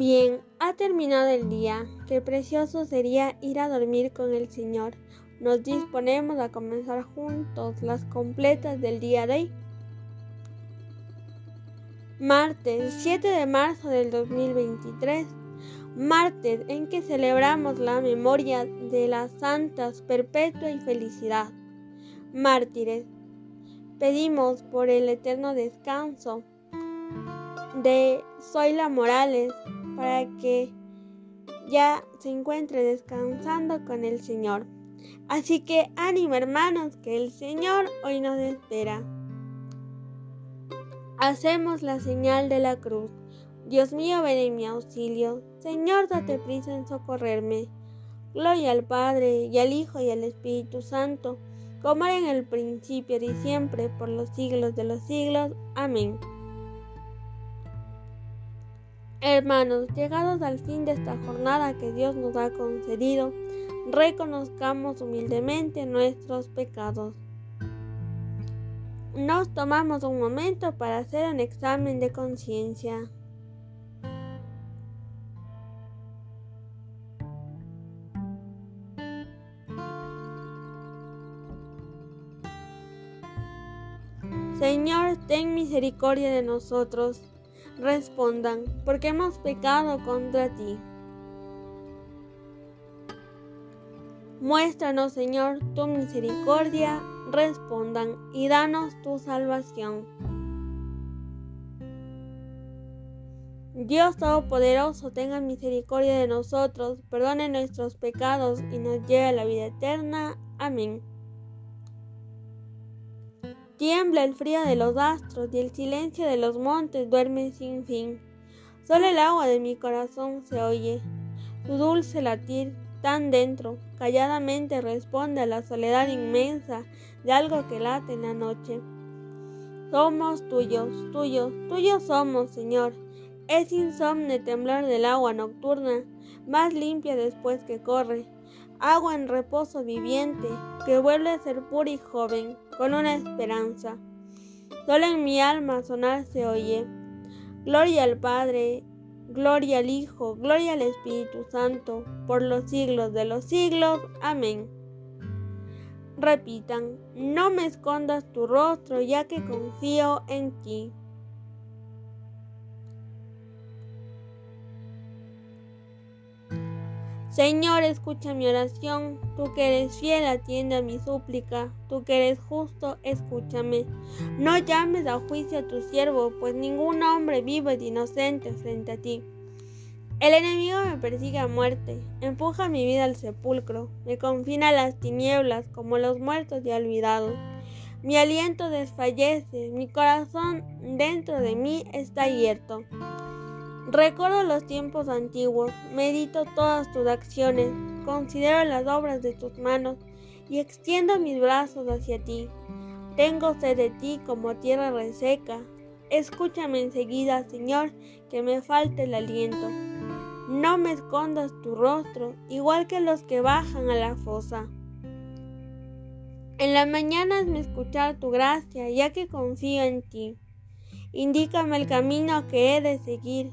Bien, ha terminado el día. Qué precioso sería ir a dormir con el Señor. Nos disponemos a comenzar juntos las completas del día de hoy. Martes 7 de marzo del 2023. Martes en que celebramos la memoria de las santas perpetua y felicidad. Mártires. Pedimos por el eterno descanso de Zoila Morales para que ya se encuentre descansando con el Señor. Así que ánimo hermanos, que el Señor hoy nos espera. Hacemos la señal de la cruz. Dios mío, ven en mi auxilio. Señor, date prisa en socorrerme. Gloria al Padre, y al Hijo, y al Espíritu Santo, como era en el principio y siempre, por los siglos de los siglos. Amén. Hermanos, llegados al fin de esta jornada que Dios nos ha concedido, reconozcamos humildemente nuestros pecados. Nos tomamos un momento para hacer un examen de conciencia. Señor, ten misericordia de nosotros respondan, porque hemos pecado contra ti. Muéstranos, Señor, tu misericordia, respondan y danos tu salvación. Dios Todopoderoso, tenga misericordia de nosotros, perdone nuestros pecados y nos lleve a la vida eterna. Amén. Tiembla el frío de los astros y el silencio de los montes duerme sin fin. Solo el agua de mi corazón se oye, su dulce latir tan dentro, calladamente responde a la soledad inmensa de algo que late en la noche. Somos tuyos, tuyos, tuyos somos, Señor. Es insomne temblor del agua nocturna, más limpia después que corre, agua en reposo viviente, que vuelve a ser pura y joven, con una esperanza. Solo en mi alma sonar se oye. Gloria al Padre, gloria al Hijo, gloria al Espíritu Santo, por los siglos de los siglos. Amén. Repitan, no me escondas tu rostro, ya que confío en ti. Señor, escucha mi oración, tú que eres fiel, atiende a mi súplica, tú que eres justo, escúchame. No llames a juicio a tu siervo, pues ningún hombre vivo es inocente frente a ti. El enemigo me persigue a muerte, empuja mi vida al sepulcro, me confina a las tinieblas como los muertos y olvidados. Mi aliento desfallece, mi corazón dentro de mí está abierto. Recuerdo los tiempos antiguos, medito todas tus acciones, considero las obras de tus manos y extiendo mis brazos hacia ti. Tengo sed de ti como tierra reseca. Escúchame enseguida, Señor, que me falte el aliento. No me escondas tu rostro, igual que los que bajan a la fosa. En la mañana me escuchar tu gracia, ya que confío en ti. Indícame el camino que he de seguir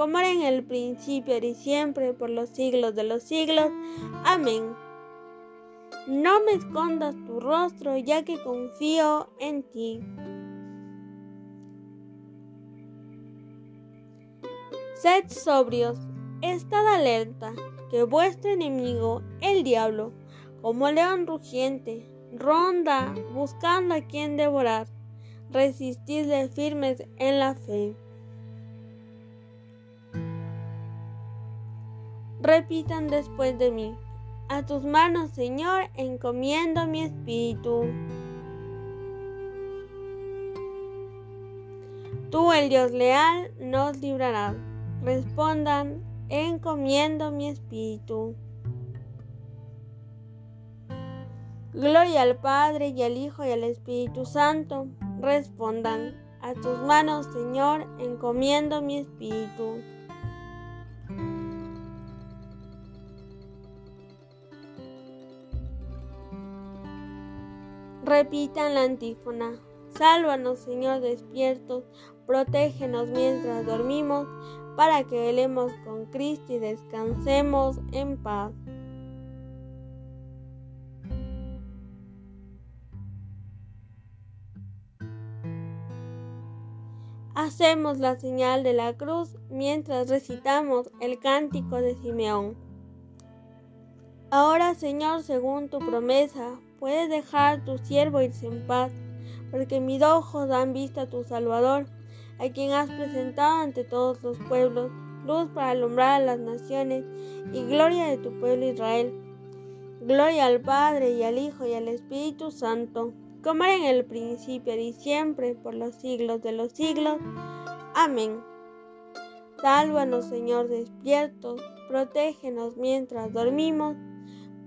como era en el principio y siempre, por los siglos de los siglos. Amén. No me escondas tu rostro, ya que confío en ti. Sed sobrios, estad alerta, que vuestro enemigo, el diablo, como león rugiente, ronda buscando a quien devorar. Resistidle firmes en la fe. Repitan después de mí. A tus manos, Señor, encomiendo mi espíritu. Tú, el Dios leal, nos librarás. Respondan, encomiendo mi espíritu. Gloria al Padre y al Hijo y al Espíritu Santo. Respondan, a tus manos, Señor, encomiendo mi espíritu. Repitan la antífona. Sálvanos, Señor, despiertos, protégenos mientras dormimos, para que velemos con Cristo y descansemos en paz. Hacemos la señal de la cruz mientras recitamos el cántico de Simeón. Ahora, Señor, según tu promesa, puedes dejar tu siervo irse en paz, porque mis ojos han visto a tu Salvador, a quien has presentado ante todos los pueblos, luz para alumbrar a las naciones y gloria de tu pueblo Israel. Gloria al Padre y al Hijo y al Espíritu Santo como era en el principio y siempre, por los siglos de los siglos. Amén. Sálvanos, Señor, despiertos, protégenos mientras dormimos,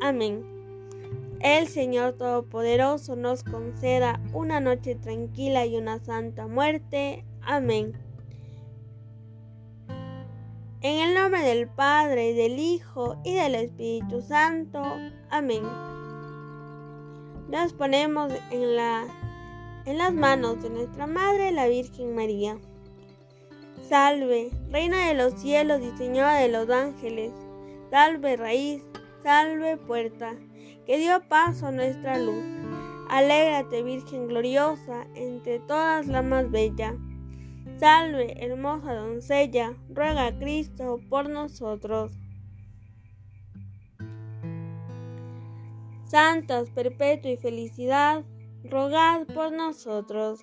Amén. El Señor Todopoderoso nos conceda una noche tranquila y una santa muerte. Amén. En el nombre del Padre, del Hijo, y del Espíritu Santo. Amén nos ponemos en, la, en las manos de nuestra Madre, la Virgen María. Salve, Reina de los cielos y Señora de los ángeles. Salve raíz, salve puerta, que dio paso a nuestra luz. Alégrate, Virgen gloriosa, entre todas la más bella. Salve, hermosa doncella, ruega a Cristo por nosotros. santas, perpetua y felicidad, rogad por nosotros.